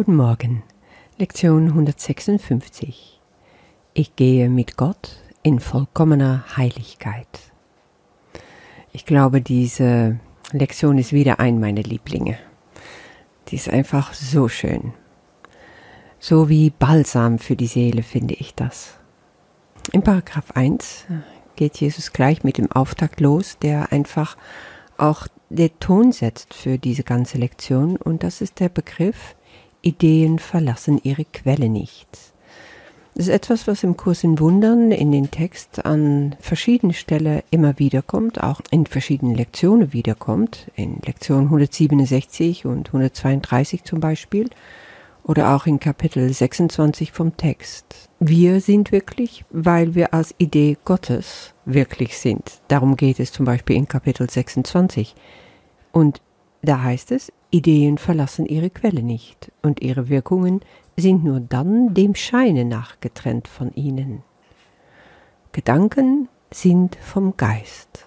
Guten Morgen, Lektion 156. Ich gehe mit Gott in vollkommener Heiligkeit. Ich glaube, diese Lektion ist wieder ein meiner Lieblinge. Die ist einfach so schön. So wie Balsam für die Seele finde ich das. In Paragraph 1 geht Jesus gleich mit dem Auftakt los, der einfach auch der Ton setzt für diese ganze Lektion und das ist der Begriff Ideen verlassen ihre Quelle nicht. Das ist etwas, was im Kurs in Wundern in den Text an verschiedenen Stellen immer wiederkommt, auch in verschiedenen Lektionen wiederkommt, in Lektion 167 und 132 zum Beispiel, oder auch in Kapitel 26 vom Text. Wir sind wirklich, weil wir als Idee Gottes wirklich sind. Darum geht es zum Beispiel in Kapitel 26. Und da heißt es, Ideen verlassen ihre Quelle nicht und ihre Wirkungen sind nur dann dem Scheine nach getrennt von ihnen. Gedanken sind vom Geist.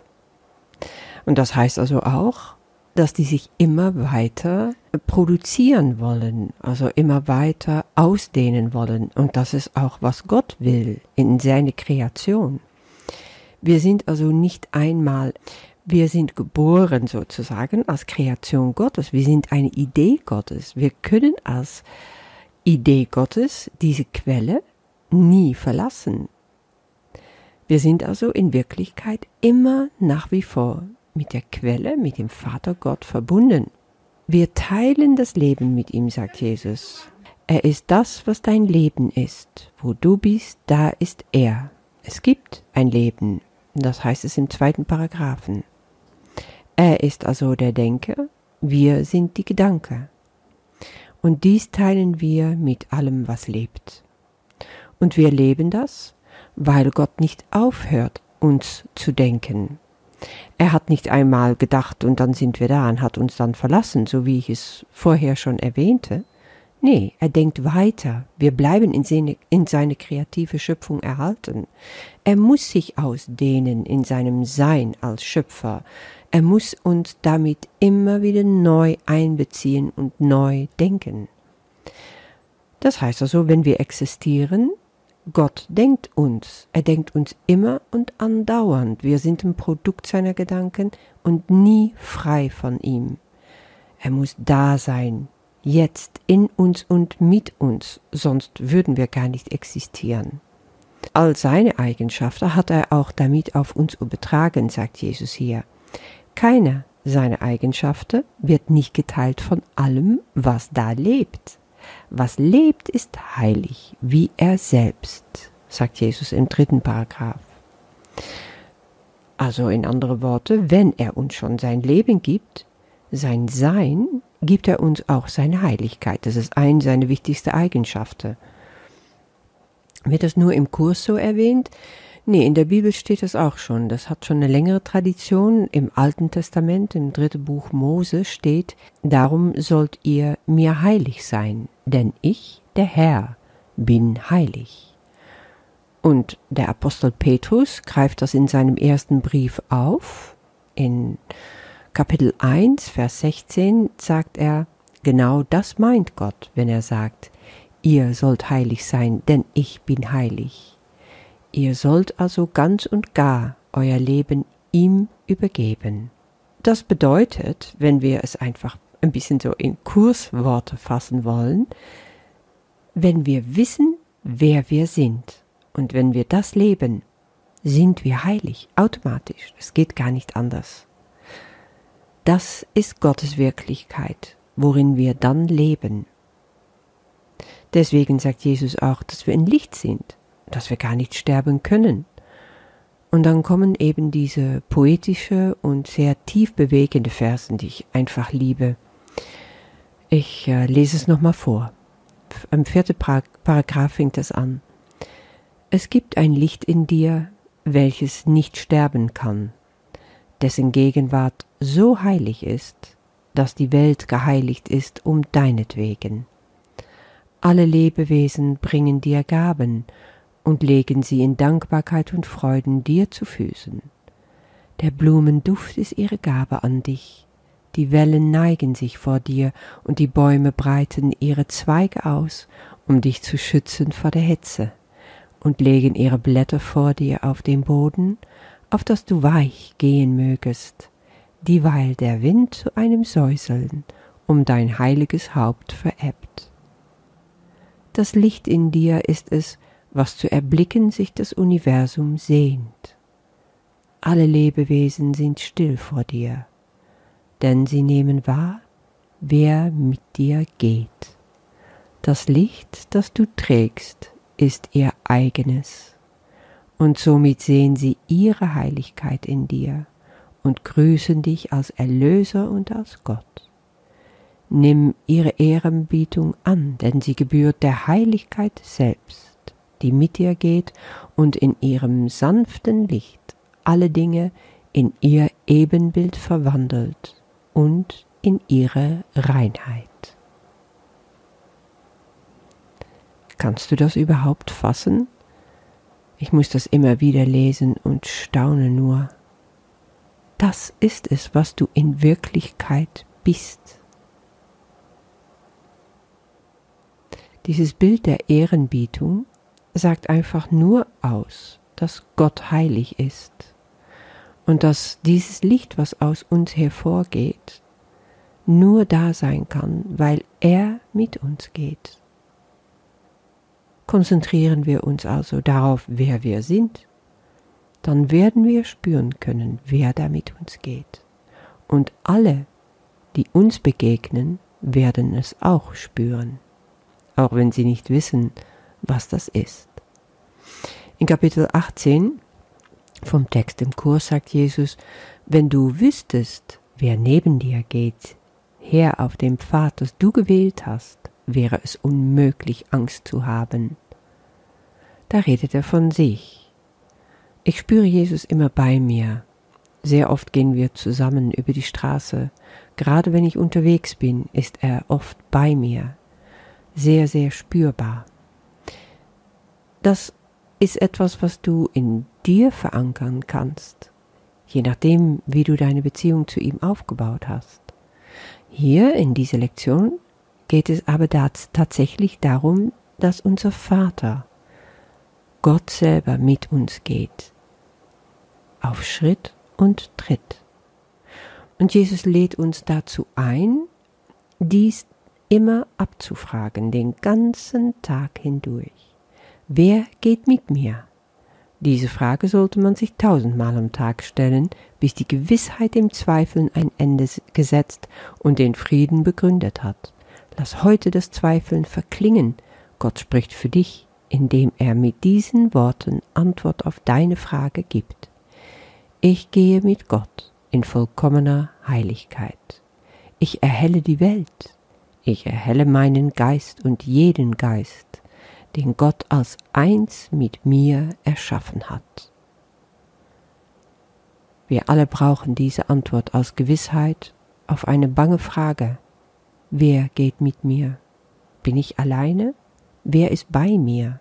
Und das heißt also auch, dass die sich immer weiter produzieren wollen, also immer weiter ausdehnen wollen. Und das ist auch, was Gott will in seine Kreation. Wir sind also nicht einmal, wir sind geboren sozusagen als Kreation Gottes. Wir sind eine Idee Gottes. Wir können als Idee Gottes diese Quelle nie verlassen. Wir sind also in Wirklichkeit immer nach wie vor mit der Quelle, mit dem Vater Gott verbunden. Wir teilen das Leben mit ihm, sagt Jesus. Er ist das, was dein Leben ist. Wo du bist, da ist er. Es gibt ein Leben. Das heißt es im zweiten Paragraphen. Er ist also der Denker, wir sind die Gedanke. Und dies teilen wir mit allem, was lebt. Und wir leben das, weil Gott nicht aufhört, uns zu denken. Er hat nicht einmal gedacht und dann sind wir da und hat uns dann verlassen, so wie ich es vorher schon erwähnte. Nee, er denkt weiter. Wir bleiben in seine, in seine kreative Schöpfung erhalten. Er muss sich ausdehnen in seinem Sein als Schöpfer. Er muss uns damit immer wieder neu einbeziehen und neu denken. Das heißt also, wenn wir existieren, Gott denkt uns. Er denkt uns immer und andauernd. Wir sind ein Produkt seiner Gedanken und nie frei von ihm. Er muss da sein, jetzt in uns und mit uns, sonst würden wir gar nicht existieren. All seine Eigenschaften hat er auch damit auf uns übertragen, sagt Jesus hier. Keine seiner Eigenschaften wird nicht geteilt von allem, was da lebt. Was lebt, ist heilig, wie er selbst, sagt Jesus im dritten Paragraph. Also in andere Worte, wenn er uns schon sein Leben gibt, sein Sein, gibt er uns auch seine Heiligkeit. Das ist eine seiner wichtigsten Eigenschaften. Wird das nur im Kurs so erwähnt? Nee, in der Bibel steht das auch schon. Das hat schon eine längere Tradition. Im Alten Testament, im dritten Buch Mose steht, darum sollt ihr mir heilig sein, denn ich, der Herr, bin heilig. Und der Apostel Petrus greift das in seinem ersten Brief auf. In Kapitel 1, Vers 16 sagt er, genau das meint Gott, wenn er sagt, ihr sollt heilig sein, denn ich bin heilig. Ihr sollt also ganz und gar euer Leben ihm übergeben. Das bedeutet, wenn wir es einfach ein bisschen so in Kursworte fassen wollen, wenn wir wissen, wer wir sind und wenn wir das leben, sind wir heilig, automatisch. Es geht gar nicht anders. Das ist Gottes Wirklichkeit, worin wir dann leben. Deswegen sagt Jesus auch, dass wir ein Licht sind, dass wir gar nicht sterben können. Und dann kommen eben diese poetische und sehr tief bewegende Versen, die ich einfach liebe. Ich äh, lese es nochmal vor. Am vierten Paragraph fängt es an. Es gibt ein Licht in dir, welches nicht sterben kann, dessen Gegenwart so heilig ist, dass die Welt geheiligt ist um deinetwegen. Alle Lebewesen bringen dir Gaben und legen sie in Dankbarkeit und Freuden dir zu Füßen. Der Blumenduft ist ihre Gabe an dich, Die Wellen neigen sich vor dir und die Bäume breiten ihre Zweige aus, um dich zu schützen vor der Hitze, und legen ihre Blätter vor dir auf den Boden, auf dass du weich gehen mögest, dieweil der Wind zu einem Säuseln um dein heiliges Haupt verebbt. Das Licht in dir ist es, was zu erblicken sich das Universum sehnt. Alle Lebewesen sind still vor dir, denn sie nehmen wahr, wer mit dir geht. Das Licht, das du trägst, ist ihr eigenes, und somit sehen sie ihre Heiligkeit in dir und grüßen dich als Erlöser und als Gott. Nimm ihre Ehrenbietung an, denn sie gebührt der Heiligkeit selbst, die mit dir geht und in ihrem sanften Licht alle Dinge in ihr Ebenbild verwandelt und in ihre Reinheit. Kannst du das überhaupt fassen? Ich muss das immer wieder lesen und staune nur. Das ist es, was du in Wirklichkeit bist. Dieses Bild der Ehrenbietung sagt einfach nur aus, dass Gott heilig ist und dass dieses Licht, was aus uns hervorgeht, nur da sein kann, weil er mit uns geht. Konzentrieren wir uns also darauf, wer wir sind, dann werden wir spüren können, wer da mit uns geht. Und alle, die uns begegnen, werden es auch spüren auch wenn sie nicht wissen, was das ist. In Kapitel 18 vom Text im Kurs sagt Jesus, wenn du wüsstest, wer neben dir geht, her auf dem Pfad, das du gewählt hast, wäre es unmöglich, Angst zu haben. Da redet er von sich. Ich spüre Jesus immer bei mir. Sehr oft gehen wir zusammen über die Straße. Gerade wenn ich unterwegs bin, ist er oft bei mir sehr, sehr spürbar. Das ist etwas, was du in dir verankern kannst, je nachdem, wie du deine Beziehung zu ihm aufgebaut hast. Hier in dieser Lektion geht es aber tatsächlich darum, dass unser Vater, Gott selber mit uns geht, auf Schritt und Tritt. Und Jesus lädt uns dazu ein, dies immer abzufragen, den ganzen Tag hindurch. Wer geht mit mir? Diese Frage sollte man sich tausendmal am Tag stellen, bis die Gewissheit im Zweifeln ein Ende gesetzt und den Frieden begründet hat. Lass heute das Zweifeln verklingen. Gott spricht für dich, indem er mit diesen Worten Antwort auf deine Frage gibt. Ich gehe mit Gott in vollkommener Heiligkeit. Ich erhelle die Welt ich erhelle meinen Geist und jeden Geist, den Gott als eins mit mir erschaffen hat. Wir alle brauchen diese Antwort als Gewissheit auf eine bange Frage. Wer geht mit mir? Bin ich alleine? Wer ist bei mir?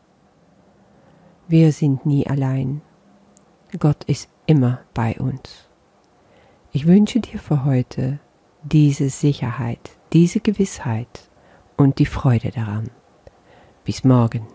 Wir sind nie allein. Gott ist immer bei uns. Ich wünsche dir für heute diese Sicherheit, diese Gewissheit und die Freude daran. Bis morgen.